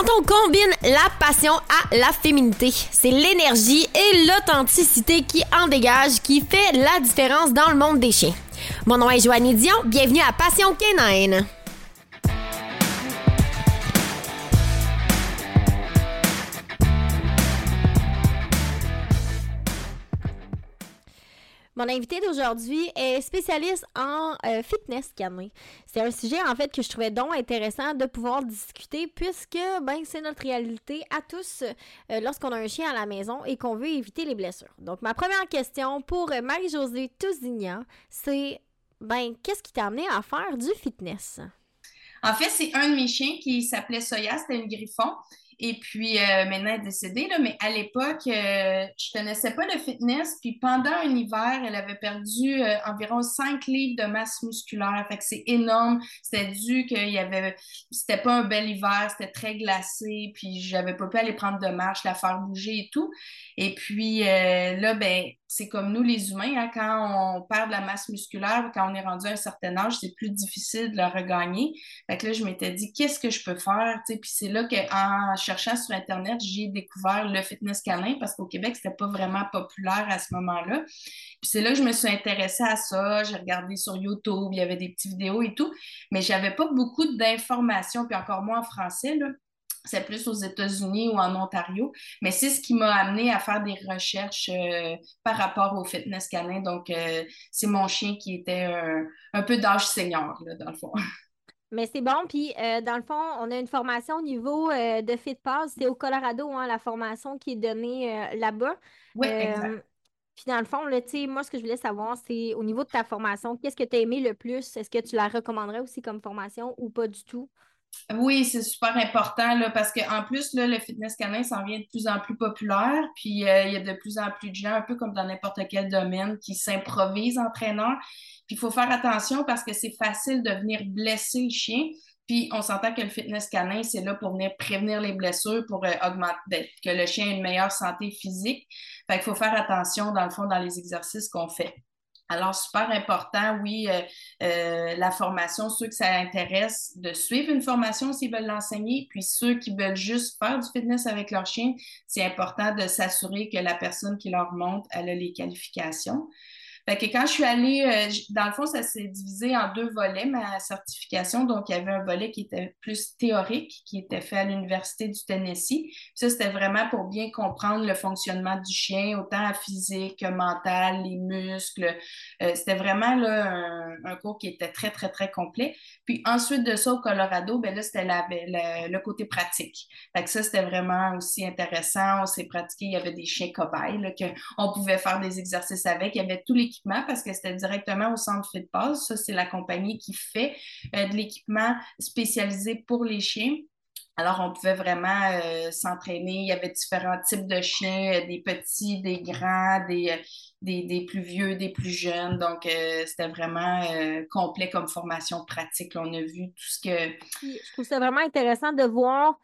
Quand on combine la passion à la féminité, c'est l'énergie et l'authenticité qui en dégage qui fait la différence dans le monde des chiens. Mon nom est Joanne Dion, bienvenue à Passion Canine. Mon invité d'aujourd'hui est spécialiste en euh, fitness canin. C'est un sujet en fait que je trouvais donc intéressant de pouvoir discuter puisque ben c'est notre réalité à tous euh, lorsqu'on a un chien à la maison et qu'on veut éviter les blessures. Donc ma première question pour Marie-Josée Tousignan, c'est ben qu'est-ce qui t'a amené à faire du fitness? En fait, c'est un de mes chiens qui s'appelait Soya, c'était une griffon. Et puis, euh, maintenant, elle est décédée, là, mais à l'époque, euh, je connaissais pas le fitness. Puis pendant un hiver, elle avait perdu euh, environ 5 livres de masse musculaire. Fait que c'est énorme. C'était dû qu'il y avait... C'était pas un bel hiver, c'était très glacé. Puis j'avais pas pu aller prendre de marche, la faire bouger et tout. Et puis là, ben c'est comme nous les humains, hein, quand on perd de la masse musculaire, quand on est rendu à un certain âge, c'est plus difficile de la regagner. Fait que là, je m'étais dit, qu'est-ce que je peux faire? Puis c'est là qu'en cherchant sur Internet, j'ai découvert le fitness canin parce qu'au Québec, c'était pas vraiment populaire à ce moment-là. Puis c'est là que je me suis intéressée à ça. J'ai regardé sur YouTube, il y avait des petites vidéos et tout, mais j'avais pas beaucoup d'informations, puis encore moins en français. Là c'est plus aux États-Unis ou en Ontario, mais c'est ce qui m'a amené à faire des recherches euh, par rapport au fitness canin. Donc, euh, c'est mon chien qui était un peu d'âge senior, là, dans le fond. Mais c'est bon. Puis, euh, dans le fond, on a une formation au niveau de FitPass. C'est au Colorado, hein, la formation qui est donnée là-bas. Oui, exact. Puis, dans le fond, là, moi, ce que je voulais savoir, c'est au niveau de ta formation, qu'est-ce que tu as aimé le plus? Est-ce que tu la recommanderais aussi comme formation ou pas du tout? Oui, c'est super important là, parce qu'en plus, le fitness canin s'en vient de plus en plus populaire. Puis euh, il y a de plus en plus de gens, un peu comme dans n'importe quel domaine, qui s'improvisent entraîneurs. Puis il faut faire attention parce que c'est facile de venir blesser le chien. Puis on s'entend que le fitness canin, c'est là pour venir prévenir les blessures, pour euh, augmenter, ben, que le chien ait une meilleure santé physique. Fait qu'il faut faire attention, dans le fond, dans les exercices qu'on fait. Alors, super important, oui, euh, euh, la formation, ceux que ça intéresse de suivre une formation s'ils veulent l'enseigner, puis ceux qui veulent juste faire du fitness avec leur chien, c'est important de s'assurer que la personne qui leur montre, elle a les qualifications. Fait que quand je suis allée, euh, dans le fond, ça s'est divisé en deux volets, ma certification. Donc, il y avait un volet qui était plus théorique, qui était fait à l'Université du Tennessee. ça, c'était vraiment pour bien comprendre le fonctionnement du chien, autant physique que mental, les muscles. Euh, c'était vraiment là, un, cours qui était très, très, très complet. Puis ensuite de ça, au Colorado, ben là, c'était le côté pratique. Fait que ça, c'était vraiment aussi intéressant. On s'est pratiqué, il y avait des chiens cobayes, qu'on pouvait faire des exercices avec. Il y avait tous parce que c'était directement au centre FitPass. Ça, c'est la compagnie qui fait euh, de l'équipement spécialisé pour les chiens. Alors, on pouvait vraiment euh, s'entraîner. Il y avait différents types de chiens, euh, des petits, des grands, des, des, plus vieux, des plus jeunes. Donc, c'était vraiment complet comme formation pratique. on a vu tout ce que... Je trouve ça vraiment intéressant de voir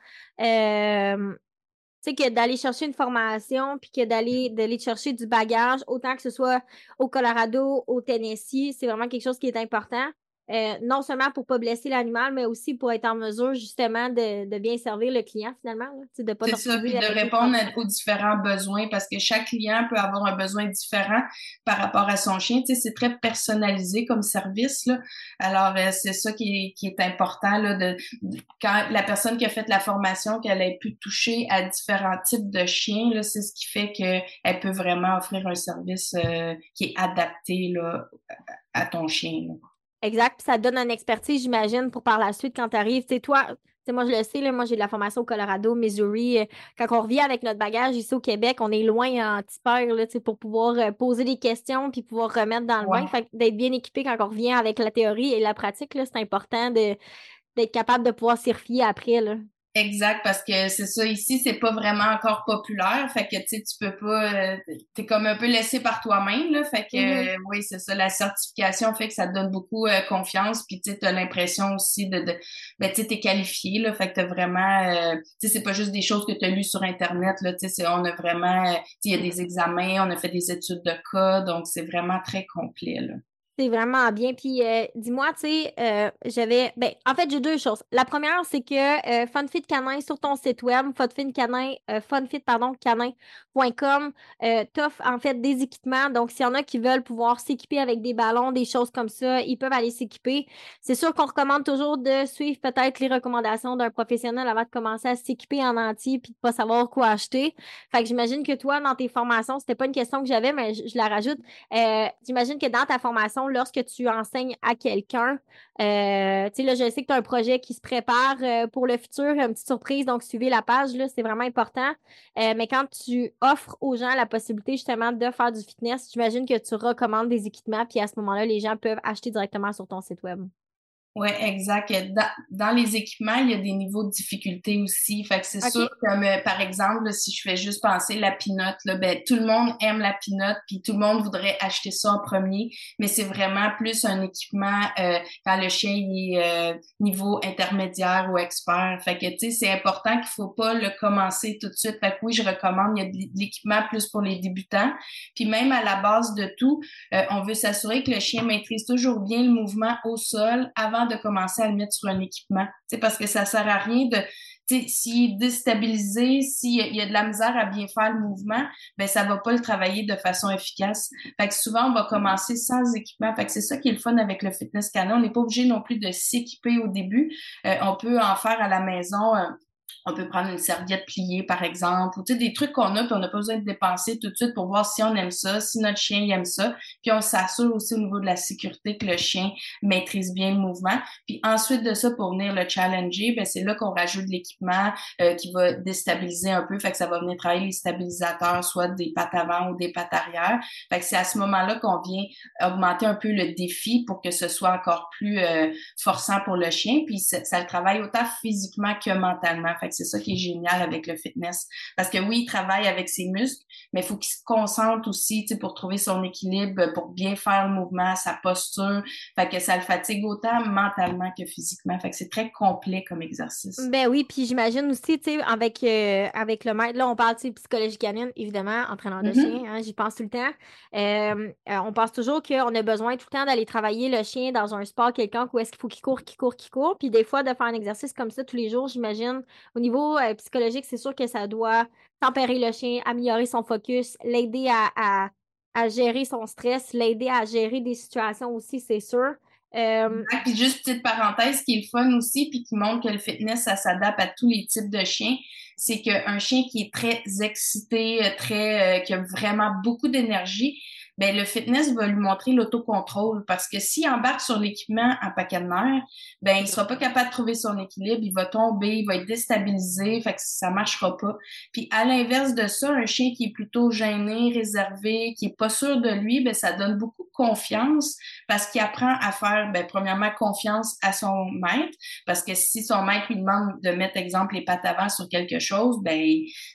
sais, que d'aller chercher une formation, puis que d'aller d'aller chercher du bagage, autant que ce soit au Colorado, au Tennessee, c'est vraiment quelque chose qui est important. Euh, non seulement pour ne pas blesser l'animal, mais aussi pour être en mesure justement de, bien servir le client finalement. de pas C'est ça, puis de répondre aux différents besoins parce que chaque client peut avoir un besoin différent par rapport à son chien. c'est très personnalisé comme service. Là. Alors, euh, c'est ça qui est, important là, de, quand la personne qui a fait la formation, qu'elle ait pu toucher à différents types de chiens, là, c'est ce qui fait qu'elle peut vraiment offrir un service euh, qui est adapté là, à ton chien. Exact. Puis ça donne une expertise, j'imagine, pour par la suite, quand tu arrives. Tu sais, toi, moi, je le sais, là, moi, j'ai de la formation au Colorado, Missouri. Euh, quand on revient avec notre bagage ici au Québec, on est loin en tipeur là, pour pouvoir euh, poser des questions puis pouvoir remettre dans le bain. Fait d'être bien équipé quand on revient avec la théorie et la pratique, c'est important d'être capable de pouvoir s'y refier après. Là. Exact, parce que c'est ça, ici, c'est pas vraiment encore populaire. Fait que, tu sais, tu peux pas, euh, t'es comme un peu laissé par toi-même, là. Fait que, mm-hmm. euh, oui, c'est ça, la certification fait que ça te donne beaucoup euh, confiance. Puis, tu sais, t'as l'impression aussi de, de ben, tu sais, t'es qualifié, là. Fait que t'as vraiment, tu sais, c'est pas juste des choses que t'as lues sur Internet, là. Tu sais, on a vraiment, il y a des examens, on a fait des études de cas, donc c'est vraiment très complet, là. C'est vraiment bien. Puis euh, dis-moi, tu sais, euh, j'avais. Ben, en fait, j'ai deux choses. La première, c'est que euh, FunFit Canin sur ton site web, FunFit Canin, FunFit, pardon, canin.com, t'offre en fait des équipements. Donc, s'il y en a qui veulent pouvoir s'équiper avec des ballons, des choses comme ça, ils peuvent aller s'équiper. C'est sûr qu'on recommande toujours de suivre peut-être les recommandations d'un professionnel avant de commencer à s'équiper en entier puis de pas savoir quoi acheter. Fait que j'imagine que toi, dans tes formations, c'était pas une question que j'avais, mais je la rajoute. j'imagine que dans ta formation, lorsque tu enseignes à quelqu'un. Euh, tu sais, là, je sais que tu as un projet qui se prépare euh, pour le futur, une petite surprise, donc suivez la page, là, c'est vraiment important. Euh, mais quand tu offres aux gens la possibilité justement de faire du fitness, j'imagine que tu recommandes des équipements, puis à ce moment-là, les gens peuvent acheter directement sur ton site web. Oui, exact. Dans, les équipements, il y a des niveaux de difficulté aussi. Fait que c'est sûr, comme euh, par exemple, si je fais juste penser la pinote, là, ben, tout le monde aime la pinote, puis tout le monde voudrait acheter ça en premier, mais c'est vraiment plus un équipement euh, quand le chien est euh, niveau intermédiaire ou expert. Fait que, tu sais, c'est important qu'il faut pas le commencer tout de suite. Fait que oui, je recommande, il y a de l'équipement plus pour les débutants. Puis même à la base de tout, on veut s'assurer que le chien maîtrise toujours bien le mouvement au sol avant de commencer à le mettre sur un équipement. Parce que ça sert à rien de s'il est déstabilisé, s'il y a de la misère à bien faire le mouvement, ben ça va pas le travailler de façon efficace. Fait que souvent, on va commencer sans équipement. Fait que c'est ça qui est le fun avec le fitness canon. On n'est pas obligé non plus de s'équiper au début. Euh, on peut en faire à la maison. Euh, on peut prendre une serviette pliée, par exemple, ou tu sais, des trucs qu'on a, puis on n'a pas besoin de dépenser tout de suite pour voir si on aime ça, si notre chien aime ça. Puis on s'assure aussi au niveau de la sécurité que le chien maîtrise bien le mouvement. Puis ensuite de ça, pour venir le challenger, ben c'est là qu'on rajoute l'équipement euh, qui va déstabiliser un peu. Fait que ça va venir travailler les stabilisateurs, soit des pattes avant ou des pattes arrière. Fait que c'est à ce moment-là qu'on vient augmenter un peu le défi pour que ce soit encore plus euh, forçant pour le chien. Puis ça, le travaille autant physiquement que mentalement. C'est ça qui est génial avec le fitness. Parce que oui, il travaille avec ses muscles, mais il faut qu'il se concentre aussi pour trouver son équilibre, pour bien faire le mouvement, sa posture. Fait que ça le fatigue autant mentalement que physiquement. Fait que c'est très complet comme exercice. Ben oui, puis j'imagine aussi, tu sais, avec, euh, avec le maître, là, on parle de psychologie canine, évidemment, entraîneur de mm-hmm. chien, hein, j'y pense tout le temps. Euh, euh, on pense toujours qu'on a besoin tout le temps d'aller travailler le chien dans un sport quelconque où est-ce qu'il faut qu'il court, qu'il court, qu'il court. Puis des fois, de faire un exercice comme ça tous les jours, j'imagine, au niveau euh, psychologique, c'est sûr que ça doit tempérer le chien, améliorer son focus, l'aider à, gérer son stress, l'aider à gérer des situations aussi, c'est sûr. Euh... Puis juste petite parenthèse, qui est le fun aussi, puis qui montre que le fitness, ça s'adapte à tous les types de chiens, c'est qu'un chien qui est très excité, très, euh, qui a vraiment beaucoup d'énergie, ben le fitness va lui montrer l'autocontrôle parce que s'il embarque sur l'équipement en paquet de nerfs, ben il sera pas capable de trouver son équilibre, il va tomber, il va être déstabilisé, fait que ça marchera pas. Puis à l'inverse de ça, un chien qui est plutôt gêné, réservé, qui est pas sûr de lui, ben ça donne beaucoup de confiance parce qu'il apprend à faire ben premièrement confiance à son maître parce que si son maître lui demande de mettre exemple les pattes avant sur quelque chose, ben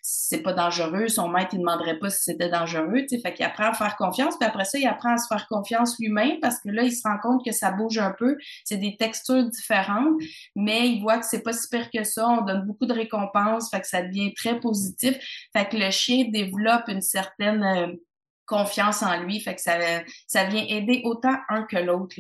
c'est pas dangereux, son maître il demanderait pas si c'était dangereux, tu fait qu'il apprend à faire confiance puis après ça, il apprend à se faire confiance lui-même parce que là, il se rend compte que ça bouge un peu, c'est des textures différentes, mais il voit que c'est pas si pire que ça, on donne beaucoup de récompenses, fait que ça devient très positif, fait que le chien développe une certaine euh, confiance en lui, fait que ça, ça vient aider autant un que l'autre.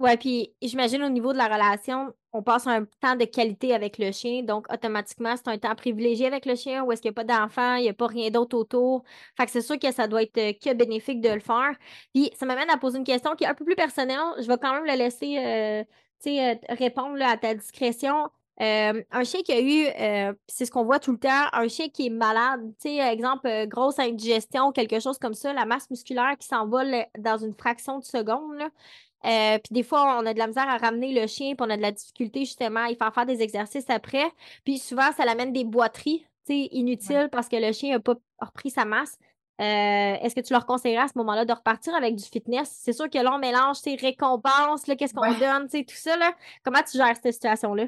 Ouais, puis j'imagine au niveau de la relation, on passe un temps de qualité avec le chien, donc automatiquement, c'est un temps privilégié avec le chien où est-ce qu'il n'y a pas d'enfant, il n'y a pas rien d'autre autour. Fait que c'est sûr que ça doit être euh, que bénéfique de le faire. Puis ça m'amène à poser une question qui est un peu plus personnelle. Je vais quand même le laisser euh, euh, répondre à ta discrétion. un chien qui a eu, c'est ce qu'on voit tout le temps, un chien qui est malade, tu sais, exemple, grosse indigestion, quelque chose comme ça, la masse musculaire qui s'envole dans une fraction de seconde, euh, puis des fois, on a de la misère à ramener le chien, puis on a de la difficulté justement à y faire faire des exercices après. Puis souvent, ça l'amène des boiteries inutiles parce que le chien n'a pas repris sa masse. Euh, est-ce que tu leur conseillerais à ce moment-là de repartir avec du fitness? C'est sûr que là, on mélange tes récompenses, qu'est-ce qu'on donne, tout ça. Là. Comment tu gères cette situation-là?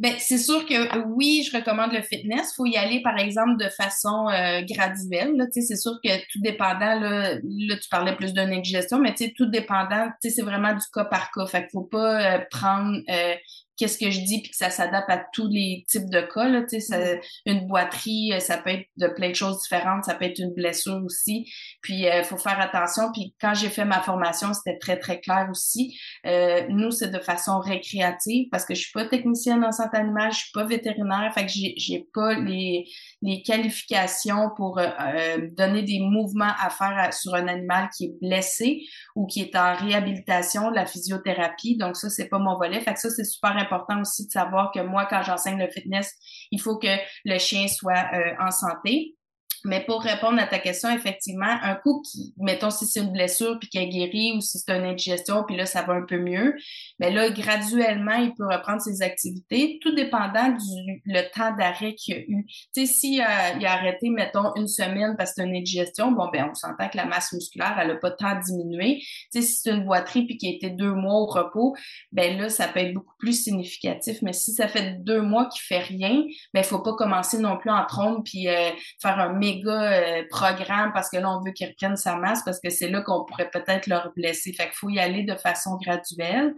Ben, c'est sûr que oui, je recommande le fitness. faut y aller, par exemple, de façon euh, graduelle. C'est sûr que tout dépendant, là, là tu parlais plus d'une indigestion, mais tout dépendant, c'est vraiment du cas par cas. Fait qu'il faut pas euh, prendre euh, qu'est-ce que je dis puis que ça s'adapte à tous les types de cas. Là, ça, mm-hmm. une boiterie, euh, ça peut être de plein de choses différentes, ça peut être une blessure aussi. Puis il euh, faut faire attention. Puis quand j'ai fait ma formation, c'était très, très clair aussi. Euh, nous, c'est de façon récréative parce que je suis pas technicienne en santé animale, je suis pas vétérinaire, fait que j'ai, j'ai pas les, les qualifications pour euh, donner des mouvements à faire sur un animal qui est blessé ou qui est en réhabilitation, la physiothérapie. Donc ça, c'est pas mon volet. Fait que ça, c'est super important aussi de savoir que moi, quand j'enseigne le fitness, il faut que le chien soit euh, en santé. Mais pour répondre à ta question, effectivement, un coup qui, mettons si c'est une blessure puis qu'elle guérit ou si c'est une indigestion puis là ça va un peu mieux, mais là graduellement il peut reprendre ses activités, tout dépendant du le temps d'arrêt qu'il a eu. Tu sais, si euh, il a arrêté mettons une semaine parce que c'est une indigestion, bon ben on s'entend que la masse musculaire elle a pas tant diminué. Tu sais, si c'est une boiterie puis qui a été deux mois au repos, ben là ça peut être beaucoup plus significatif. Mais si ça fait deux mois qu'il fait rien, ben faut pas commencer non plus en trompe puis euh, faire un euh, programme parce que là, on veut qu'ils reprennent sa masse parce que c'est là qu'on pourrait peut-être leur blesser. Fait qu'il faut y aller de façon graduelle.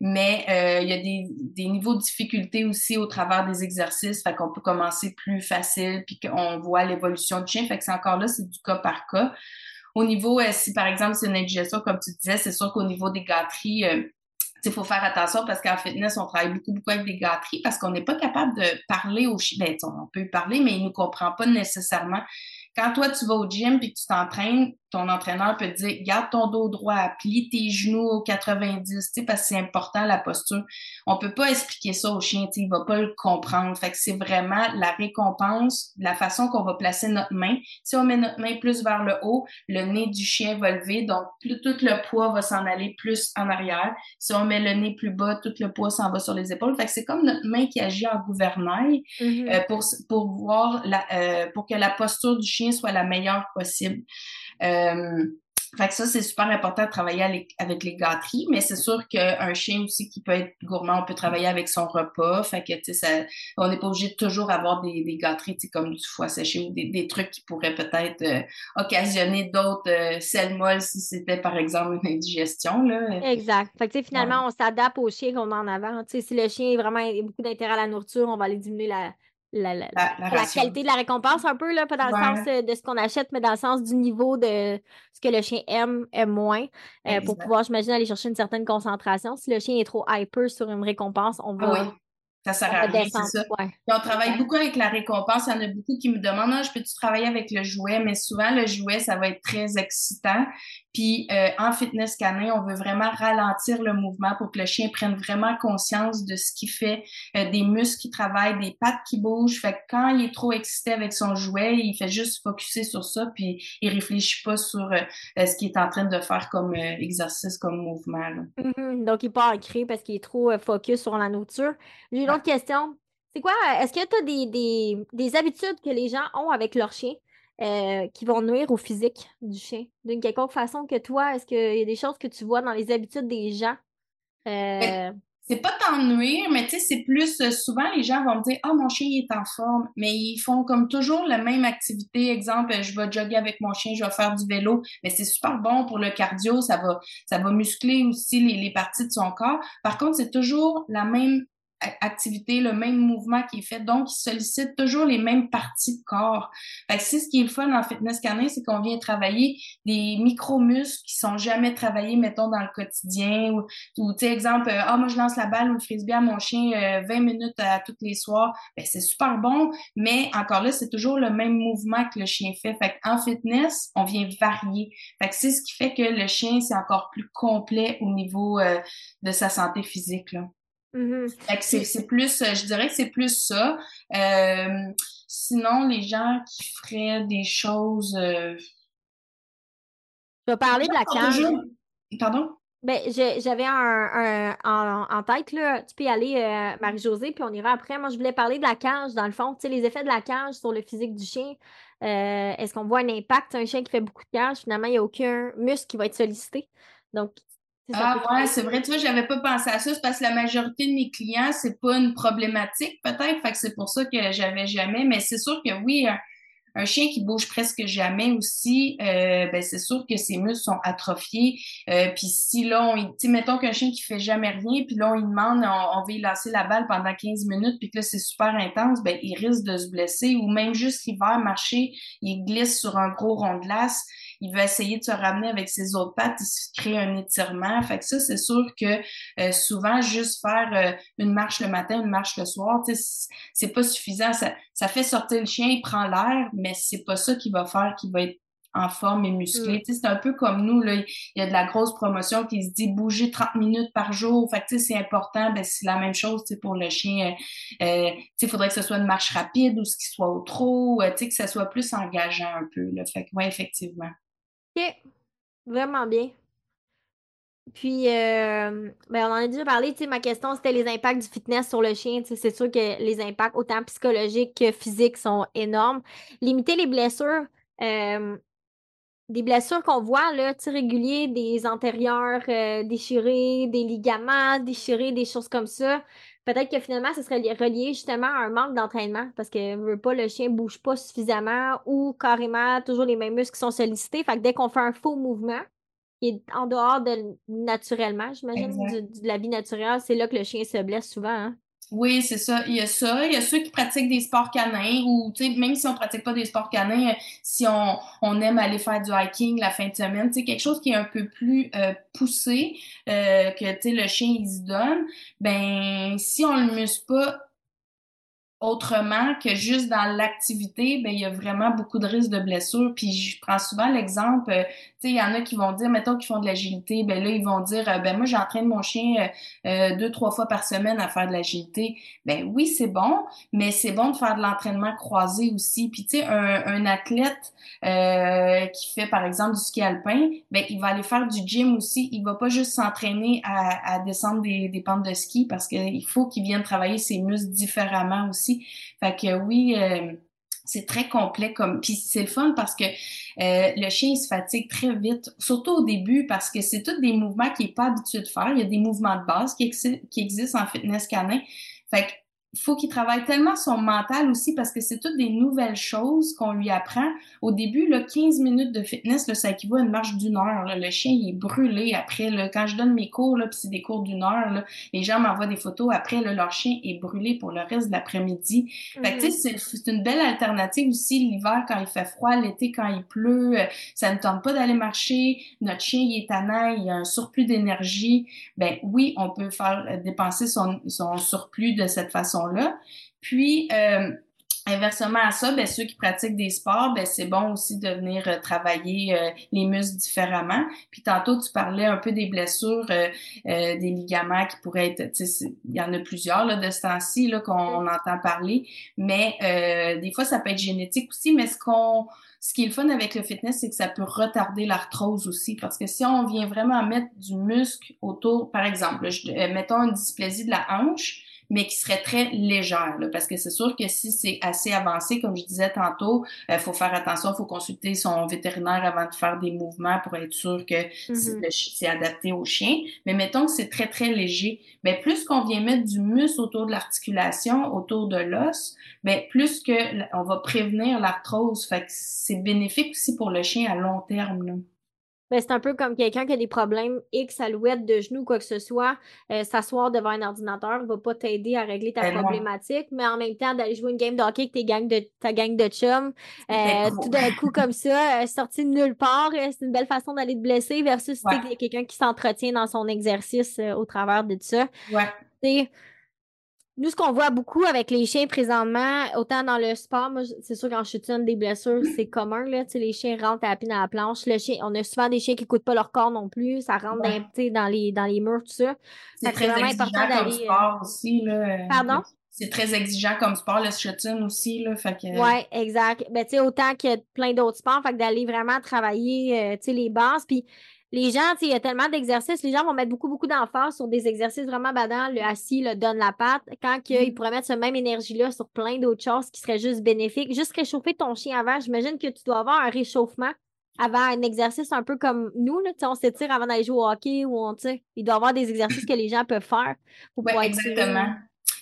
Mais euh, il y a des, des, niveaux de difficulté aussi au travers des exercices. Fait qu'on peut commencer plus facile puis qu'on voit l'évolution du chien. Fait que c'est encore là, c'est du cas par cas. Au niveau, euh, si par exemple c'est une indigestion, comme tu disais, c'est sûr qu'au niveau des gâteries, il faut faire attention parce qu'en fitness, on travaille beaucoup, beaucoup avec des gâteries parce qu'on n'est pas capable de parler au chien. Ben, on peut parler, mais il ne nous comprend pas nécessairement. Quand toi, tu vas au gym puis que tu t'entraînes, ton entraîneur peut te dire garde ton dos droit, plie tes genoux au 90, tu sais, parce que c'est important la posture. On peut pas expliquer ça au chien, tu sais, il va pas le comprendre. Fait que c'est vraiment la récompense, la façon qu'on va placer notre main. Si on met notre main plus vers le haut, le nez du chien va lever, donc plus, tout le poids va s'en aller plus en arrière. Si on met le nez plus bas, tout le poids s'en va sur les épaules. Fait que c'est comme notre main qui agit en gouvernail mm-hmm. euh, pour pour voir la, euh, pour que la posture du chien soit la meilleure possible. Euh, fait que ça, c'est super important de travailler avec les gâteries, mais c'est sûr qu'un chien aussi qui peut être gourmand, on peut travailler avec son repas. Fait que, tu sais, on n'est pas obligé de toujours avoir des, des gâteries, tu sais, comme du foie séché ou des, des trucs qui pourraient peut-être euh, occasionner d'autres euh, selles molles si c'était, par exemple, une indigestion, là. Exact. Fait que, tu sais, finalement, on s'adapte au chien qu'on a en avant. Tu sais, si le chien a vraiment beaucoup d'intérêt à la nourriture, on va aller diminuer la, la, la, qualité de la récompense un peu, là, pas dans le sens euh, de ce qu'on achète, mais dans le sens du niveau de ce que le chien aime, aime moins, euh, pour pouvoir, j'imagine, aller chercher une certaine concentration. Si le chien est trop hyper sur une récompense, on ah va, ça sert à rien, c'est ça. on travaille beaucoup avec la récompense. Il y en a beaucoup qui me demandent, ah, je peux-tu travailler avec le jouet? Mais souvent, le jouet, ça va être très excitant. Puis euh, en fitness canin, on veut vraiment ralentir le mouvement pour que le chien prenne vraiment conscience de ce qu'il fait, euh, des muscles qui travaillent, des pattes qui bougent. Fait que quand il est trop excité avec son jouet, il fait juste focuser sur ça, puis il réfléchit pas sur euh, ce qu'il est en train de faire comme exercice, comme mouvement. Mm-hmm. Donc il part créer parce qu'il est trop focus sur la nourriture. Question. C'est quoi? Est-ce que tu as des, des, des habitudes que les gens ont avec leur chien? Euh, qui vont nuire au physique du chien? D'une quelconque façon que toi, est-ce qu'il y a des choses que tu vois dans les habitudes des gens? Euh... C'est pas tant nuire, mais tu sais, c'est plus euh, souvent les gens vont me dire Ah, mon chien il est en forme, mais ils font comme toujours la même activité. Exemple, je vais jogger avec mon chien, je vais faire du vélo, mais c'est super bon pour le cardio, ça va, ça va muscler aussi les, les parties de son corps. Par contre, c'est toujours la même activité, le même mouvement qui est fait. Donc, il sollicite toujours les mêmes parties de corps. Fait que c'est ce qui est le fun en fitness canin, c'est qu'on vient travailler des micro-muscles qui sont jamais travaillés, mettons, dans le quotidien. Ou, tu sais, exemple, euh, ah, moi, je lance la balle ou le frisbee à mon chien 20 euh, minutes à, tous les soirs. Ben, c'est super bon, mais encore là, c'est toujours le même mouvement que le chien fait. Fait en fitness, on vient varier. Fait que c'est ce qui fait que le chien, c'est encore plus complet au niveau euh, de sa santé physique. Mm-hmm. C'est plus, euh, je dirais que c'est plus ça. Euh, sinon, les gens qui feraient des choses. Euh... Je vais parler de la cage. Pardon? Ben, j'avais un, en, tête, là. Tu peux y aller, euh, Marie-Josée, puis on ira après. Moi, je voulais parler de la cage, dans le fond. Tu sais, les effets de la cage sur le physique du chien. Est-ce qu'on voit un impact? Un chien qui fait beaucoup de cage, finalement, il n'y a aucun muscle qui va être sollicité. Donc, ah ouais, c'est vrai, tu vois, j'avais pas pensé à ça, c'est parce que la majorité de mes clients, c'est pas une problématique peut-être, fait que c'est pour ça que j'avais jamais, mais c'est sûr que oui, un chien qui bouge presque jamais aussi, euh, ben c'est sûr que ses muscles sont atrophiés. Euh, puis si là, on, mettons qu'un chien qui fait jamais rien, puis là on lui demande, on, on va y lancer la balle pendant 15 minutes, puis que là c'est super intense, ben il risque de se blesser. Ou même juste l'hiver marcher, il glisse sur un gros rond de glace il veut essayer de se ramener avec ses autres pattes, il se crée un étirement. Fait que ça, c'est sûr que euh, souvent, juste faire euh, une marche le matin, une marche le soir, c'est pas suffisant. Ça, ça fait sortir le chien, il prend l'air, mais c'est pas ça qui va faire qu'il va être en forme et musclé. Mm. C'est un peu comme nous, là, il y a de la grosse promotion qui se dit bouger 30 minutes par jour. Fait que c'est important, ben, c'est la même chose pour le chien. Euh, il faudrait que ce soit une marche rapide ou ce qui soit au trot, euh, que ce soit plus engageant un peu. Là. Fait que ouais, effectivement. OK. Vraiment bien. Puis, euh, ben, on en a déjà parlé. Ma question, c'était les impacts du fitness sur le chien. C'est sûr que les impacts, autant psychologiques que physiques, sont énormes. Limiter les blessures, euh, des blessures qu'on voit, là, des antérieurs euh, déchirés, des ligaments déchirés, des choses comme ça. Peut-être que finalement, ce serait relié justement à un manque d'entraînement parce que veut pas, le chien bouge pas suffisamment ou carrément toujours les mêmes muscles qui sont sollicités. Fait que dès qu'on fait un faux mouvement, qui est en dehors de naturellement, j'imagine, de la vie naturelle, c'est là que le chien se blesse souvent. Hein? Oui, c'est ça. Il y a ça. Il y a ceux qui pratiquent des sports canins ou, tu sais, même si on pratique pas des sports canins, si on, on aime aller faire du hiking la fin de semaine, tu sais, quelque chose qui est un peu plus euh, poussé, euh, que, tu sais, le chien, il se donne, ben, si on le muscle pas autrement que juste dans l'activité, ben il y a vraiment beaucoup de risques de blessures. Puis je prends souvent l'exemple, euh, tu sais, il y en a qui vont dire, mettons qu'ils font de l'agilité, ben là ils vont dire, euh, ben moi j'entraîne mon chien euh, deux trois fois par semaine à faire de l'agilité. Ben oui c'est bon, mais c'est bon de faire de l'entraînement croisé aussi. Puis tu sais un, un athlète qui fait par exemple du ski alpin, ben il va aller faire du gym aussi. Il va pas juste s'entraîner à, à descendre des, des pentes de ski parce qu'il faut qu'il vienne travailler ses muscles différemment aussi fait que oui, euh, c'est très complet comme puis c'est le fun parce que euh, le chien il se fatigue très vite surtout au début parce que c'est tous des mouvements qu'il n'est pas habitué de faire. Il y a des mouvements de base qui, qui existent en fitness canin. Fait que faut qu'il travaille tellement son mental aussi parce que c'est toutes des nouvelles choses qu'on lui apprend. Au début, là, 15 minutes de fitness, là, ça équivaut à une marche d'une heure. Le chien, il est brûlé après. Là, quand je donne mes cours, là, puis c'est des cours d'une heure, là, les gens m'envoient des photos. Après, là, leur chien est brûlé pour le reste de l'après-midi. Sais, mhm. c'est une belle alternative aussi l'hiver quand il fait froid, l'été quand il pleut. Euh, ça ne tente pas d'aller marcher. Notre chien, il est tannant, il a un surplus d'énergie. Ben oui, on peut faire euh, dépenser son, son surplus de cette façon là Puis, euh, Inversement à ça, ben, ceux qui pratiquent des sports, ben, c'est bon aussi de venir euh, travailler euh, les muscles différemment. Puis tantôt, tu parlais un peu des blessures, des ligaments qui pourraient être, il y en a plusieurs là, de ce temps-ci qu'on entend parler, mais des fois, ça peut être génétique aussi, mais ce qu'on ce qui est le fun avec le fitness, c'est que ça peut retarder l'arthrose aussi, parce que si on vient vraiment mettre du muscle autour, par exemple, mettons une dysplasie de la hanche, mais qui serait très légère, parce que c'est sûr que si c'est assez avancé, comme je disais tantôt, il euh, faut faire attention, il faut consulter son vétérinaire avant de faire des mouvements pour être sûr que mm-hmm. c'est adapté au chien. Mais mettons que c'est très, très léger. Mais plus qu'on vient mettre du muscle autour de l'articulation, autour de l'os, mais plus que on va prévenir l'arthrose. Fait que c'est bénéfique aussi pour le chien à long terme. Là. Ben, c'est un peu comme quelqu'un qui a des problèmes X alouette de genoux, quoi que ce soit. Euh, s'asseoir devant un ordinateur ne va pas t'aider à régler ta ben problématique, mais en même temps, d'aller jouer une game de hockey avec tes de, ta gang de chums, euh, tout d'un coup comme ça, euh, sorti de nulle part, c'est une belle façon d'aller te blesser versus si quelqu'un qui s'entretient dans son exercice au travers de ça. Ouais. Nous, ce qu'on voit beaucoup avec les chiens présentement, autant dans le sport, moi, c'est sûr qu'en une des blessures, c'est commun, là. Tu les chiens rentrent à la pine à la planche. Le chien, on a souvent des chiens qui coûtent pas leur corps non plus. Ça rentre dans, dans, les, dans les murs, tout ça. C'est très vraiment important d'aller. sport aussi, là. Pardon? C'est très exigeant comme sport, le shooting aussi, là. Fait que... Ouais, exact. Ben, tu sais, autant qu'il y a plein d'autres sports, fait que d'aller vraiment travailler, euh, tu sais, les bases. Puis, les gens, il y a tellement d'exercices, les gens vont mettre beaucoup, beaucoup d'emphase sur des exercices vraiment badants, le assis, le donne la patte, quand ils mm. pourraient mettre cette même énergie-là sur plein d'autres choses qui seraient juste bénéfiques. Juste réchauffer ton chien avant, j'imagine que tu dois avoir un réchauffement avant un exercice un peu comme nous, là, on s'étire avant d'aller jouer au hockey ou on, il doit y avoir des exercices que les gens peuvent faire pour Exactement.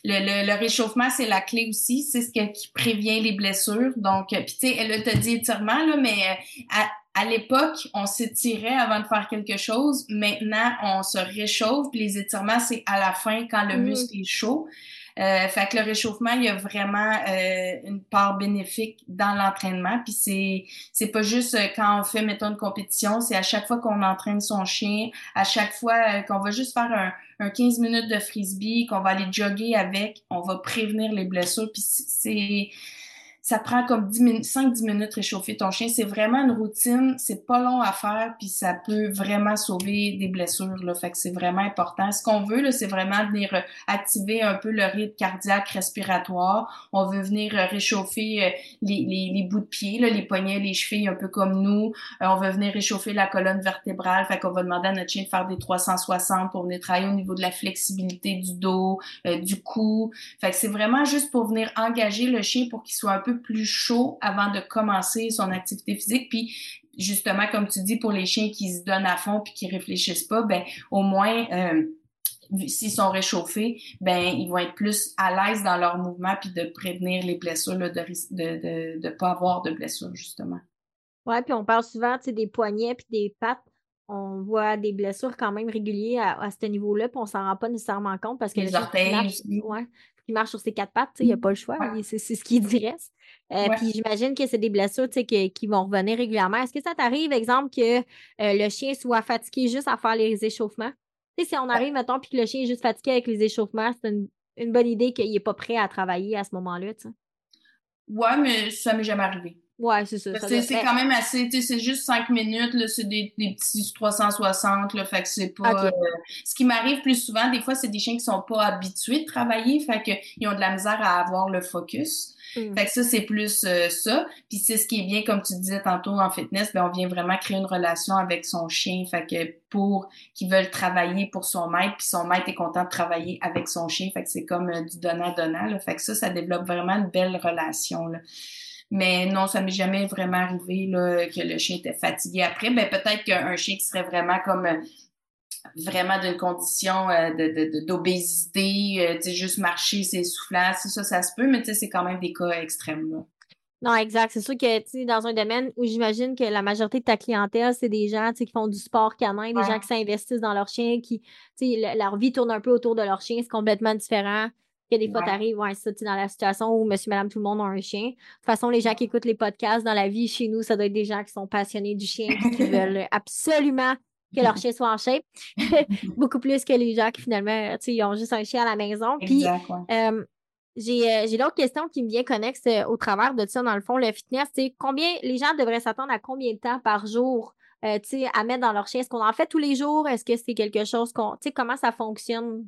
le, le, réchauffement, c'est la clé aussi. C'est ce qui prévient les blessures. Donc, puis tu sais, elle t'a dit étirement, là, mais à, à l'époque, on s'étirait avant de faire quelque chose. Maintenant, on se réchauffe. Puis les étirements, c'est à la fin quand le mm. muscle est chaud. Euh, fait que le réchauffement, il y a vraiment euh, une part bénéfique dans l'entraînement. Puis c'est c'est pas juste euh, quand on fait mettons une compétition, c'est à chaque fois qu'on entraîne son chien, à chaque fois euh, qu'on va juste faire un, un 15 minutes de frisbee, qu'on va aller jogger avec, on va prévenir les blessures. Puis c'est ça prend comme 10 minutes, 5-10 minutes réchauffer ton chien. C'est vraiment une routine, c'est pas long à faire, puis ça peut vraiment sauver des blessures. Là. Fait que c'est vraiment important. Ce qu'on veut, là, c'est vraiment venir euh, activer un peu le rythme cardiaque respiratoire. On veut venir euh, réchauffer euh, les, les, les, bouts de pied, là, les poignets, les chevilles, un peu comme nous. on veut venir réchauffer la colonne vertébrale. Fait qu'on va demander à notre chien de faire des 360 pour venir travailler au niveau de la flexibilité du dos, du cou. Fait que c'est vraiment juste pour venir engager le chien pour qu'il soit un peu plus chaud avant de commencer son activité physique. Puis justement, comme tu dis, pour les chiens qui se donnent à fond puis qui réfléchissent pas, ben au moins euh, s'ils sont réchauffés, ben ils vont être plus à l'aise dans leur mouvement puis de prévenir les blessures, de de, de, pas avoir de blessures justement. Ouais, puis on parle souvent des poignets puis des pattes. On voit des blessures quand même régulières à, ce niveau-là, puis on s'en rend pas nécessairement compte parce que les orteils, ouais, qui marche sur ses quatre pattes, il n'y a pas le choix, c'est ce qui dirait. Euh, puis j'imagine que c'est des blessures que, qui vont revenir régulièrement. Est-ce que ça t'arrive, exemple, que euh, le chien soit fatigué juste à faire les échauffements? si on arrive, mettons, puis que le chien est juste fatigué avec les échauffements, c'est une, bonne idée qu'il n'est pas prêt à travailler à ce moment-là. Ouais, mais ça m'est jamais arrivé. Ouais, c'est ça. c'est quand même assez, tu sais, c'est juste cinq minutes, là, c'est des, des petits 360, là, fait que c'est pas... Euh, ce qui m'arrive plus souvent, des fois, c'est des chiens qui sont pas habitués de travailler, fait qu'ils ont de la misère à avoir le focus. Mm. Fait que ça, c'est plus euh, ça. Puis c'est ce qui est bien, comme tu disais tantôt en fitness, ben on vient vraiment créer une relation avec son chien. Fait que pour qu'ils veulent travailler pour son maître, puis son maître est content de travailler avec son chien. Fait que c'est comme euh, du donnant-donnant. Fait que ça, ça développe vraiment une belle relation. Là. Mais non, ça m'est jamais vraiment arrivé là, que le chien était fatigué après. Ben peut-être qu'un chien qui serait vraiment comme euh, vraiment d'une condition euh, d'obésité, euh, juste marcher, c'est soufflant, ça, ça se peut, mais c'est quand même des cas extrêmes, là. Non, exact. C'est sûr que, tu sais, dans un domaine où j'imagine que la majorité de ta clientèle, c'est des gens, qui font du sport canin, des gens qui s'investissent dans leur chien, qui, tu sais, leur vie tourne un peu autour de leur chien, c'est complètement différent que des fois, tu t'arrives, ouais, ça, dans la situation où monsieur, madame, tout le monde a un chien. De toute façon, les gens qui écoutent les podcasts dans la vie chez nous, ça doit être des gens qui sont passionnés du chien, qui veulent absolument que leur chien soit en shape. Beaucoup plus que les gens qui finalement, tu sais, ils ont juste un chien à la maison. Puis, euh, j'ai, j'ai l'autre question qui me vient connexe euh, au travers de ça, dans le fond, le fitness, c'est combien les gens devraient s'attendre à combien de temps par jour euh, à mettre dans leur chien? Est-ce qu'on en fait tous les jours? Est-ce que c'est quelque chose qu'on. Tu sais, comment ça fonctionne?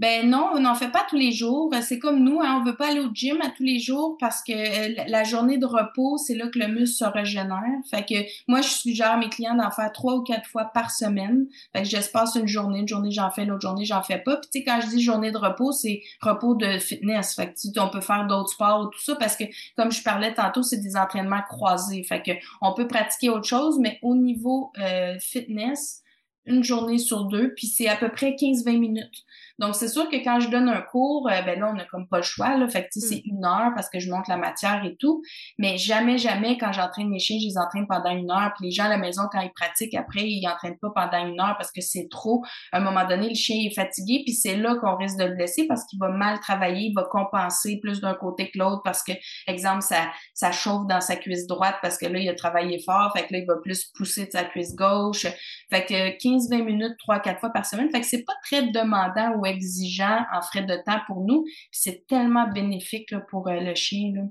Ben non, on n'en fait pas tous les jours. C'est comme nous, hein, on veut pas aller au gym à tous les jours parce que euh, la journée de repos, c'est là que le muscle se régénère. Fait que moi, je suggère mes clients d'en faire trois ou quatre fois par semaine. Fait que j'espace une journée, une journée j'en fais, l'autre journée j'en fais pas. Puis tu sais, quand je dis journée de repos, c'est repos de fitness. Fait que on peut faire d'autres sports ou tout ça parce que comme je parlais tantôt, c'est des entraînements croisés. Fait que on peut pratiquer autre chose, mais au niveau euh, fitness, une journée sur deux, puis c'est à peu près 15-20 minutes. Donc, c'est sûr que quand je donne un cours, euh, ben là, on n'a comme pas le choix, là. Fait que, c'est mm. une heure parce que je monte la matière et tout. Mais jamais, jamais, quand j'entraîne mes chiens, je les entraîne pendant une heure. Puis les gens à la maison, quand ils pratiquent, après, ils entraînent pas pendant une heure parce que c'est trop. À un moment donné, le chien est fatigué, puis c'est là qu'on risque de le blesser parce qu'il va mal travailler, il va compenser plus d'un côté que l'autre parce que, exemple, ça, ça chauffe dans sa cuisse droite parce que là, il a travaillé fort. Fait que là, il va plus pousser de sa cuisse gauche. Fait que 15-20 minutes, 3-4 fois par semaine. Fait que c'est pas très demandant exigeant en frais de temps pour nous. C'est tellement bénéfique pour euh, le chien. Là.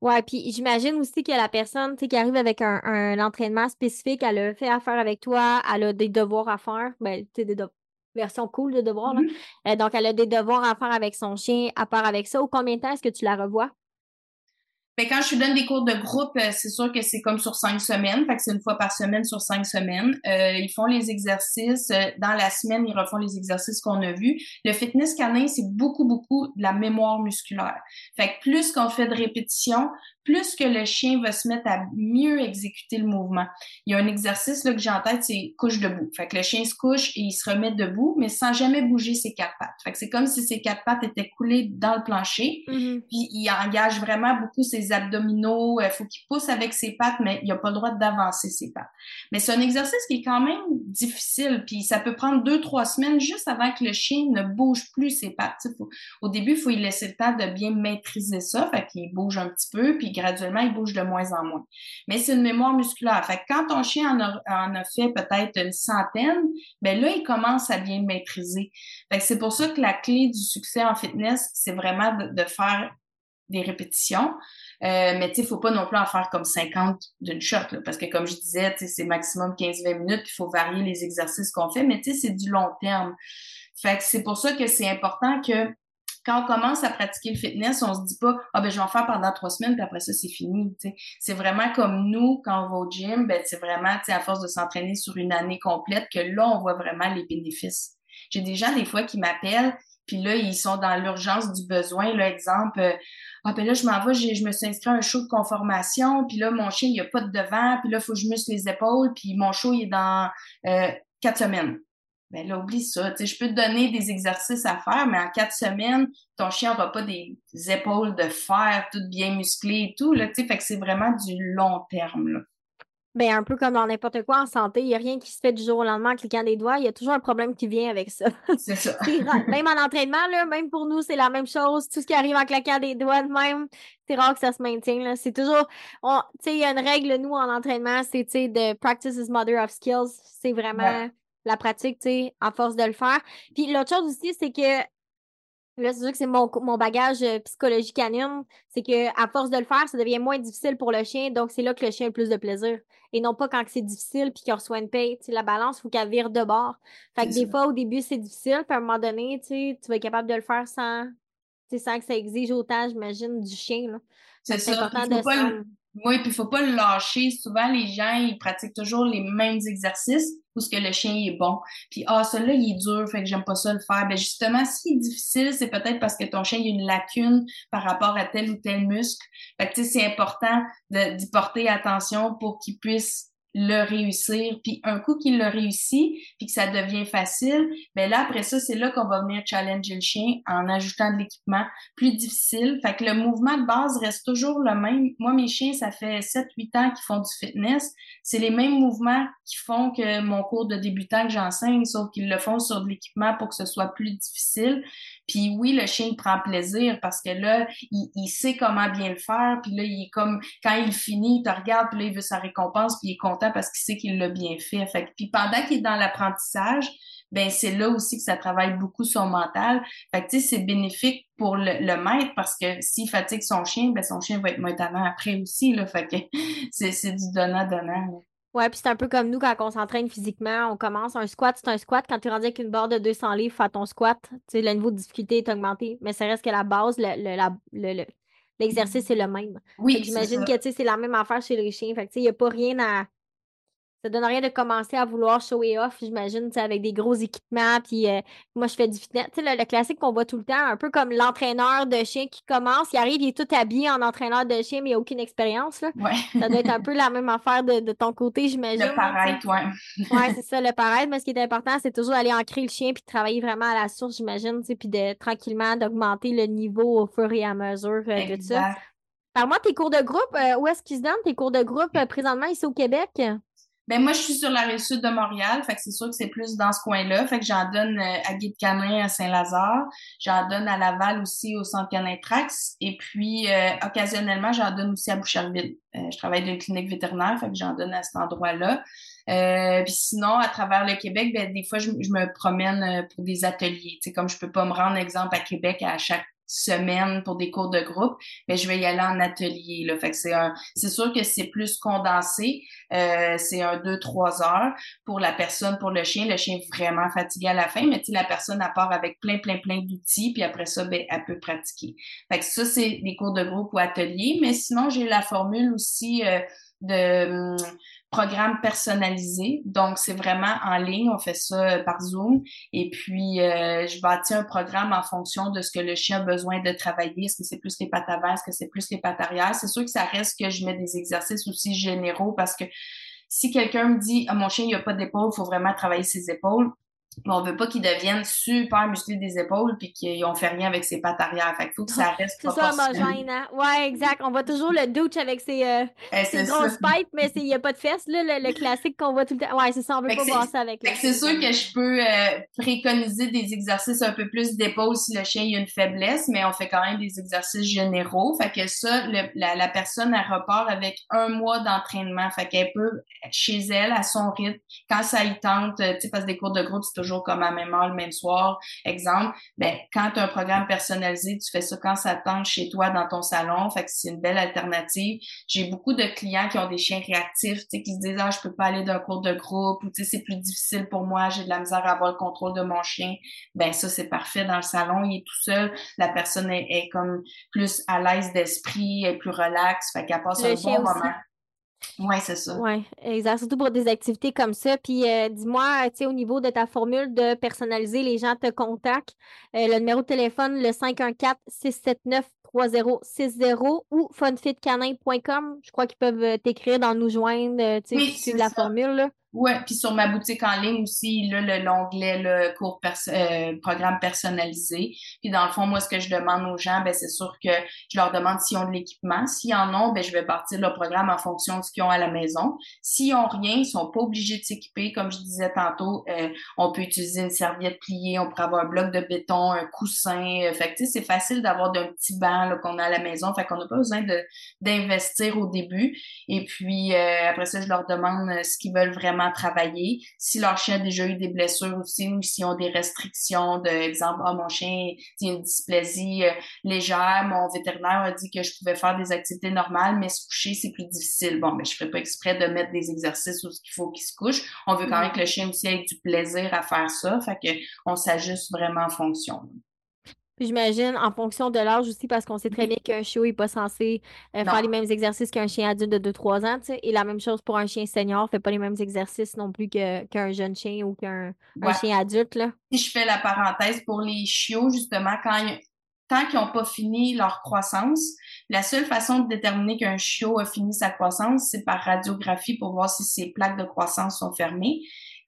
Ouais, puis j'imagine aussi que la personne qui arrive avec un, entraînement spécifique, elle a fait affaire avec toi, elle a des devoirs à faire. Ben, tu des versions cool de devoirs. Mm-hmm. Euh, donc, elle a des devoirs à faire avec son chien, à part avec ça. Ou combien de temps est-ce que tu la revois? Ben, quand je donne des cours de groupe, euh, c'est sûr que c'est comme sur cinq semaines. Fait que c'est une fois par semaine sur cinq semaines. Euh, ils font les exercices. Euh, dans la semaine, ils refont les exercices qu'on a vus. Le fitness canin, c'est beaucoup, beaucoup de la mémoire musculaire. Fait que plus qu'on fait de répétitions, plus que le chien va se mettre à mieux exécuter le mouvement. Il y a un exercice là, que j'ai en tête, c'est couche debout. Fait que le chien se couche et il se remet debout, mais sans jamais bouger ses quatre pattes. Fait que c'est comme si ses quatre pattes étaient coulées dans le plancher. Mm-hmm. Puis il engage vraiment beaucoup ses abdominaux. Il faut qu'il pousse avec ses pattes, mais il n'a pas le droit d'avancer ses pattes. Mais c'est un exercice qui est quand même difficile. Puis ça peut prendre deux, trois semaines juste avant que le chien ne bouge plus ses pattes. au début, il faut lui laisser le temps de bien maîtriser ça. Fait qu'il bouge un petit peu, puis graduellement, il bouge de moins en moins. Mais c'est une mémoire musculaire. Fait que quand ton chien en a, fait peut-être une centaine, ben là, il commence à bien maîtriser. Fait que c'est pour ça que la clé du succès en fitness, c'est vraiment de, faire des répétitions. Euh, mais tu sais, faut pas non plus en faire comme 50 d'une shot, parce que comme je disais, c'est maximum 15-20 minutes, il faut varier les exercices qu'on fait, mais tu sais, c'est du long terme. Fait que c'est pour ça que c'est important que quand on commence à pratiquer le fitness, on se dit pas ah ben je vais en faire pendant trois semaines puis après ça c'est fini. C'est vraiment comme nous quand on va au gym, ben c'est vraiment à force de s'entraîner sur une année complète que là on voit vraiment les bénéfices. J'ai des gens des fois qui m'appellent puis là ils sont dans l'urgence du besoin. Là exemple euh, ah ben là je m'en vais, je me suis inscrit à un show de conformation puis là mon chien il a pas de devant puis là faut que je muscle les épaules puis mon show il est dans euh, quatre semaines ben là, oublie ça. Tu sais, je peux te donner des exercices à faire, mais en quatre semaines, ton chien n'aura pas des, épaules de fer toutes bien musclées et tout. Là, fait que c'est vraiment du long terme. Là. Ben, un peu comme dans n'importe quoi en santé, il n'y a rien qui se fait du jour au lendemain en cliquant des doigts. Il y a toujours un problème qui vient avec ça. C'est ça. même en entraînement, là, même pour nous, c'est la même chose. Tout ce qui arrive en claquant des doigts de même, c'est rare que ça se maintienne. C'est toujours. Tu sais, il y a une règle, nous, en entraînement, c'est de practice is mother of skills. C'est vraiment la pratique, tu sais, à force de le faire. Puis l'autre chose aussi, c'est que là, c'est sûr que c'est mon, mon bagage euh, psychologie canine, c'est que à force de le faire, ça devient moins difficile pour le chien, donc c'est là que le chien a le plus de plaisir. Et non pas quand c'est difficile puis qu'il reçoit une paye. Tu sais, la balance, il faut qu'elle vire de bord. Fait que des fois, au début, c'est difficile, puis à un moment donné, tu vas être capable de le faire sans, sans que ça exige autant, j'imagine, du chien. C'est ça. important de oui, puis il faut pas le lâcher. Souvent, les gens, ils pratiquent toujours les mêmes exercices où ce que le chien est bon. Puis, ah, celui-là, il est dur, fait que j'aime pas ça le faire. Ben justement, s'il est difficile, c'est peut-être parce que ton chien, il a une lacune par rapport à tel ou tel muscle. Fait que, tu sais, c'est important d'y porter attention pour qu'il puisse le réussir. Puis un coup qu'il l'a réussi, puis que ça devient facile, ben là, après ça, c'est là qu'on va venir challenger le chien en ajoutant de l'équipement plus difficile. Fait que le mouvement de base reste toujours le même. Moi, mes chiens, ça fait 7-8 ans qu'ils font du fitness. C'est les mêmes mouvements qui font que mon cours de débutant que j'enseigne, sauf qu'ils le font sur de l'équipement pour que ce soit plus difficile. Puis oui, le chien il prend plaisir parce que là, il, sait comment bien le faire. Puis là, il est comme quand il finit, il te regarde, puis là, il veut sa récompense, puis il est content parce qu'il sait qu'il l'a bien fait. fait puis pendant qu'il est dans l'apprentissage, ben c'est là aussi que ça travaille beaucoup son mental. Fait que c'est bénéfique pour le, maître parce que s'il fatigue son chien, ben son chien va être moins tannant après aussi. Là. Fait que c'est du donnant-donnant. Ouais, puis c'est un peu comme nous quand on s'entraîne physiquement, on commence un squat, c'est un squat. Quand tu es rendu avec une barre de 200 livres, fais ton squat, tu le niveau de difficulté est augmenté, mais ça reste que la base, l'exercice le, est le même. Oui. J'imagine que c'est la même affaire chez les chiens. Fait que il n'y a pas rien à ça donne rien de commencer à vouloir show et off, j'imagine, avec des gros équipements. Puis euh, moi, je fais du fitness. Tu sais, le, classique qu'on voit tout le temps, un peu comme l'entraîneur de chien qui commence, il arrive, il est tout habillé en entraîneur de chien, mais il n'a aucune expérience. Ouais. ça doit être un peu la même affaire de, ton côté, j'imagine. Le paraître, ouais. ouais, c'est ça, le paraître. Mais ce qui est important, c'est toujours d'aller ancrer le chien puis de travailler vraiment à la source, j'imagine, puis de tranquillement d'augmenter le niveau au fur et à mesure euh, de ça. Parle-moi tes cours de groupe. Euh, où est-ce qu'ils se donnent tes cours de groupe présentement ici au Québec? Ben moi, je suis sur la rive sud de Montréal, fait que c'est sûr que c'est plus dans ce coin-là. Fait que j'en donne euh, à Guy-de-Canin à Saint-Lazare, j'en donne à Laval aussi au Centre Canin Trax, et puis euh, occasionnellement, j'en donne aussi à Boucherville. Euh, je travaille dans une clinique vétérinaire, fait que j'en donne à cet endroit-là. puis sinon, à travers le Québec, ben, des fois, je, me promène pour des ateliers. Tu sais, comme je peux pas me rendre, exemple, à Québec à chaque semaine pour des cours de groupe, mais je vais y aller en atelier. Là. Fait que c'est un, c'est sûr que c'est plus condensé. Euh, c'est un deux trois heures pour la personne, pour le chien. Le chien est vraiment fatigué à la fin, mais la personne à part avec plein plein plein d'outils, puis après ça, ben elle peut pratiquer. Fait que ça c'est des cours de groupe ou atelier, mais sinon j'ai la formule aussi. Euh, de hum, programme personnalisé. Donc, c'est vraiment en ligne. On fait ça euh, par Zoom. Et puis, euh, je bâtis un programme en fonction de ce que le chien a besoin de travailler. Est-ce que c'est plus les pattes avant? Est-ce que c'est plus les pattes arrière? C'est sûr que ça reste que je mets des exercices aussi généraux parce que si quelqu'un me dit, ah, mon chien, il a pas d'épaule, il faut vraiment travailler ses épaules mais on veut pas qu'ils deviennent super musclés des épaules puis qu'ils n'ont fait rien avec ses pattes arrière. Fait qu'il faut que ça reste C'est ça, homogène, hein? Ouais, exact. On voit toujours le douche avec ses, euh, eh, grosses pipes, mais il n'y a pas de fesses, là, le, classique qu'on voit tout le temps. Ouais, c'est ça, on veut pas voir ça avec C'est sûr que je peux euh, préconiser des exercices un peu plus d'épaules si le chien a une faiblesse, mais on fait quand même des exercices généraux. Fait que ça, la, la, personne, elle repart avec un mois d'entraînement. Fait qu'elle peut, chez elle, à son rythme, quand ça y tente, tu sais, parce que des cours de groupe, c'est toujours comme à même heure, le même soir. Exemple, ben, quand tu as un programme personnalisé, tu fais ça quand ça tente chez toi dans ton salon. Fait que c'est une belle alternative. J'ai beaucoup de clients qui ont des chiens réactifs, tu sais, qui se disent, ah, je peux pas aller d'un cours de groupe ou, tu sais, c'est plus difficile pour moi, j'ai de la misère à avoir le contrôle de mon chien. Ben, ça, c'est parfait. Dans le salon, il est tout seul. La personne est, comme plus à l'aise d'esprit, est plus relaxe. Fait qu'elle passe un bon moment. Oui, c'est ça. Oui, exact. Surtout pour des activités comme ça. Puis euh, dis-moi, tu sais, au niveau de ta formule de personnaliser, les gens te contactent. Euh, le numéro de téléphone, le 514-679-3060 ou funfitcanin.com. Je crois qu'ils peuvent euh, t'écrire dans nous joindre, tu sais, la formule. Là. Ouais, puis sur ma boutique en ligne aussi, là, l'onglet le cours euh, programme personnalisé. Puis dans le fond, moi, ce que je demande aux gens, ben c'est sûr que je leur demande s'ils ont de l'équipement. S'ils en ont, ben je vais partir le programme en fonction de ce qu'ils ont à la maison. S'ils ont rien, ils sont pas obligés de s'équiper. Comme je disais tantôt, euh, on peut utiliser une serviette pliée, on pourrait avoir un bloc de béton, un coussin. Euh, fait que c'est facile d'avoir d'un petit banc qu'on a à la maison. Fait qu'on n'a pas besoin d'investir au début. Et puis après ça, je leur demande ce qu'ils veulent vraiment travailler. Si leur chien a déjà eu des blessures aussi ou s'ils ont des restrictions, de exemple, ah, mon chien a une dysplasie euh, légère, mon vétérinaire a dit que je pouvais faire des activités normales, mais se coucher, c'est plus difficile. Bon, mais je ferai pas exprès de mettre des exercices où il faut qu'il se couche. On veut quand même que le chien aussi ait du plaisir à faire ça. Fait que on s'ajuste vraiment en fonction. Puis j'imagine en fonction de l'âge aussi, parce qu'on sait très bien qu'un chiot n'est pas censé euh, faire les mêmes exercices qu'un chien adulte de 2-3 ans. Et la même chose pour un chien senior, fait pas les mêmes exercices non plus qu'un jeune chien ou qu'un chien adulte. Là. Si je fais la parenthèse pour les chiots, justement, quand tant qu'ils n'ont pas fini leur croissance, la seule façon de déterminer qu'un chiot a fini sa croissance, c'est par radiographie pour voir si ses plaques de croissance sont fermées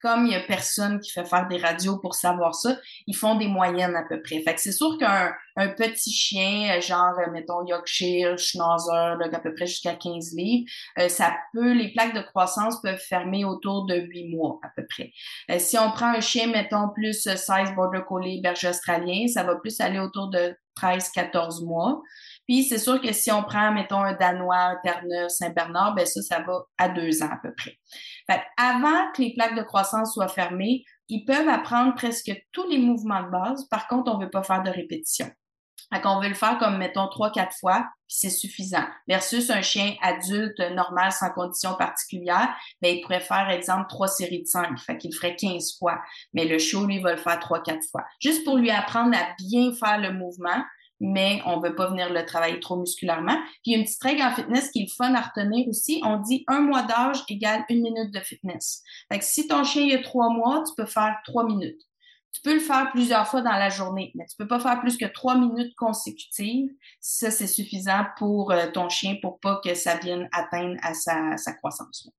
comme il y a personne qui fait faire des radios pour savoir ça, ils font des moyennes à peu près. Fait que c'est sûr qu'un un petit chien, euh, genre, euh, mettons, Yorkshire, Schnauzer, à peu près jusqu'à 15 livres, euh, ça peut, les plaques de croissance peuvent fermer autour de 8 mois, à peu près. si on prend un chien, mettons, plus size border collie, berger australien, ça va plus aller autour de 13-14 mois. Puis c'est sûr que si on prend, mettons, un Danois, un Terre-Neuve, Saint-Bernard, ben ça, ça va à deux ans à peu près. Avant que les plaques de croissance soient fermées, ils peuvent apprendre presque tous les mouvements de base. Par contre, on veut pas faire de répétition. Fait qu'on veut le faire comme, mettons, trois, quatre fois, puis c'est suffisant. Versus un chien adulte normal sans condition particulière, ben, il pourrait faire, exemple, trois séries de cinq. Fait qu'il ferait 15 fois. Mais le chiot, lui, va le faire trois, quatre fois. Juste pour lui apprendre à bien faire le mouvement, mais on veut pas venir le travailler trop musculairement. Puis il une petite règle en fitness qui est fun à retenir aussi. On dit un mois d'âge égale une minute de fitness. Fait si ton chien a trois mois, tu peux faire trois minutes. Tu peux le faire plusieurs fois dans la journée, mais tu peux pas faire plus que trois minutes consécutives. Ça, c'est suffisant pour euh, ton chien pour pas que ça vienne atteindre à sa, sa croissance.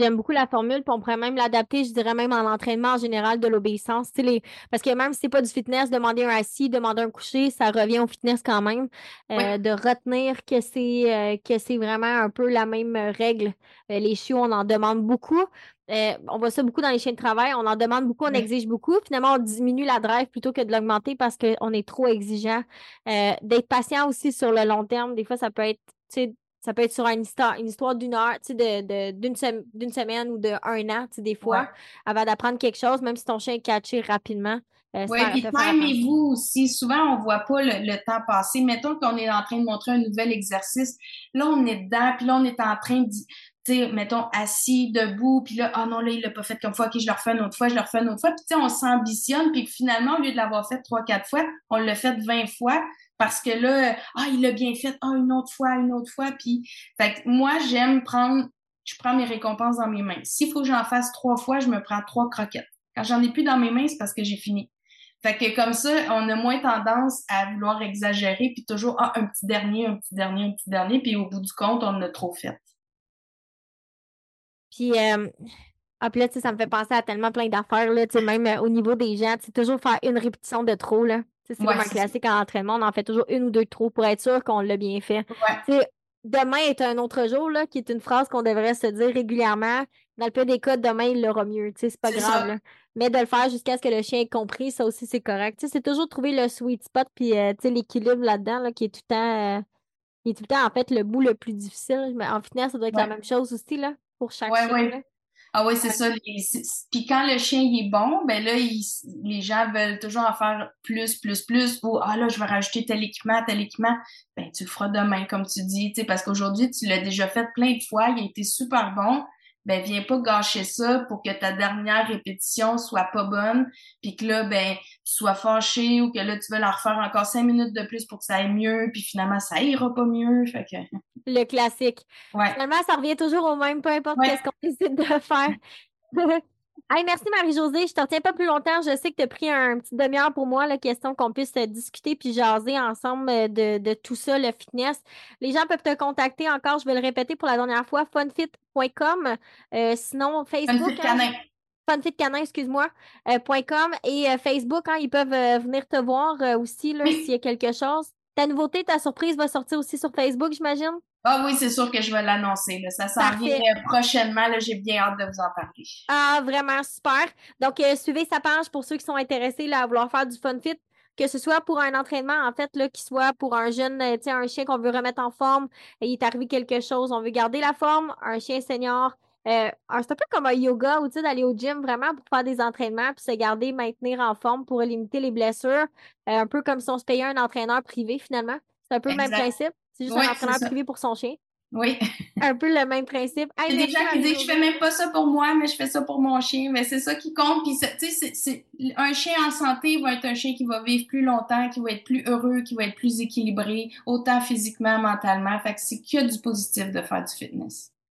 J'aime beaucoup la formule, puis on pourrait même l'adapter, je dirais même en entraînement en général de l'obéissance. Les... Parce que même si c'est pas du fitness, demander un assis, demander un coucher, ça revient au fitness quand même. Euh, de retenir que c'est euh, que c'est vraiment un peu la même règle. Euh, les chiots, on en demande beaucoup. on voit ça beaucoup dans les chiens de travail. On en demande beaucoup, on exige beaucoup. Finalement, on diminue la drive plutôt que de l'augmenter parce qu'on est trop exigeant. D'être patient aussi sur le long terme, des fois, ça peut être ça peut être sur une histoire, une histoire d'une heure, tu sais, de, d'une, semaine ou d'un an, tu sais, des fois, avant d'apprendre quelque chose, même si ton chien est catché rapidement. Euh, oui, puis timez-vous aussi. Souvent, on voit pas le, temps passer. Mettons qu'on est en train de montrer un nouvel exercice. Là, on est dedans, puis là, on est en train de, tu mettons, assis, debout, puis là, oh non, là, il l'a pas fait comme fois, ok, je le refais une autre fois, je le refais une autre fois. Puis, tu sais, on s'ambitionne, puis finalement, au lieu de l'avoir fait trois, quatre fois, on l'a fait vingt fois parce que là, ah, il l'a bien fait, ah, une autre fois, une autre fois. Puis, fait que moi, j'aime prendre, je prends mes récompenses dans mes mains. S'il faut que j'en fasse trois fois, je me prends trois croquettes. Quand j'en ai plus dans mes mains, c'est parce que j'ai fini. Fait que comme ça, on a moins tendance à vouloir exagérer, puis toujours, ah, un petit dernier, un petit dernier, un petit dernier, puis au bout du compte, on a trop fait. Puis, euh, ah, là, tu sais, ça me fait penser à tellement plein d'affaires, là, tu sais, même euh, au niveau des gens, tu sais, toujours faire une répétition de trop, là. C'est vraiment classique en entraînement, on en fait toujours une ou deux de trop pour être sûr qu'on l'a bien fait. Ouais. Demain est un autre jour, là, qui est une phrase qu'on devrait se dire régulièrement. Dans le peu des cas, demain, il l'aura mieux. C'est pas grave. Là mais de le faire jusqu'à ce que le chien ait compris, ça aussi, c'est correct. c'est toujours trouver le sweet spot puis euh, l'équilibre là-dedans qui est tout le temps euh, qui est tout le temps en fait le bout le plus difficile. Mais en fitness, ça doit être la même chose aussi là, pour chaque chien. Ah oui, c'est ça. Puis quand le chien il est bon, ben là, les gens veulent toujours en faire plus, plus, plus. Ou ah là, je vais rajouter tel équipement, tel équipement. Ben tu le feras demain, comme tu dis, parce qu'aujourd'hui, tu l'as déjà fait plein de fois, il a été super bon ben viens pas gâcher ça pour que ta dernière répétition soit pas bonne, puis que là, ben, tu sois fâché ou que là, tu veux la refaire encore cinq minutes de plus pour que ça aille mieux, puis finalement, ça ira pas mieux. Fait que... Le classique. Ouais. Finalement, ça revient toujours au même, peu importe ce qu'on décide de faire. merci Marie-Josée, je ne te retiens pas plus longtemps. Je sais que tu as pris un petit demi-heure pour moi, la question qu'on puisse discuter puis jaser ensemble euh, de, tout ça, le fitness. Les gens peuvent te contacter encore, je vais le répéter pour la dernière fois, funfit.com. Euh, sinon, Facebook. Hein, funfitcanin, excuse-moi, euh, .com et Facebook, hein, ils peuvent venir te voir aussi s'il y a quelque chose. Ta nouveauté, ta surprise va sortir aussi sur Facebook, j'imagine? Ah oui, c'est sûr que je vais l'annoncer. Ça s'en vient prochainement. J'ai bien hâte de vous en parler. Ah, vraiment super. Donc, euh, suivez sa page pour ceux qui sont intéressés là, à vouloir faire du fun fit que ce soit pour un entraînement, en fait, là, qui soit pour un jeune, euh, un chien qu'on veut remettre en forme, et il est arrivé quelque chose, on veut garder la forme, un chien senior. Euh, c'est un peu comme un yoga ou d'aller au gym vraiment pour faire des entraînements puis se garder, maintenir en forme pour limiter les blessures. un peu comme si on se payait un entraîneur privé finalement. C'est un peu le même principe. C'est juste un entraîneur privé pour son chien. Oui. un peu le même principe. Il y a des gens qui disent je fais même pas ça pour moi, mais je fais ça pour mon chien. Mais c'est ça qui compte. Puis, c'est, un chien en santé va être un chien qui va vivre plus longtemps, qui va être plus heureux, qui va être plus équilibré, autant physiquement, mentalement. Fait que c'est que du positif de faire du fitness.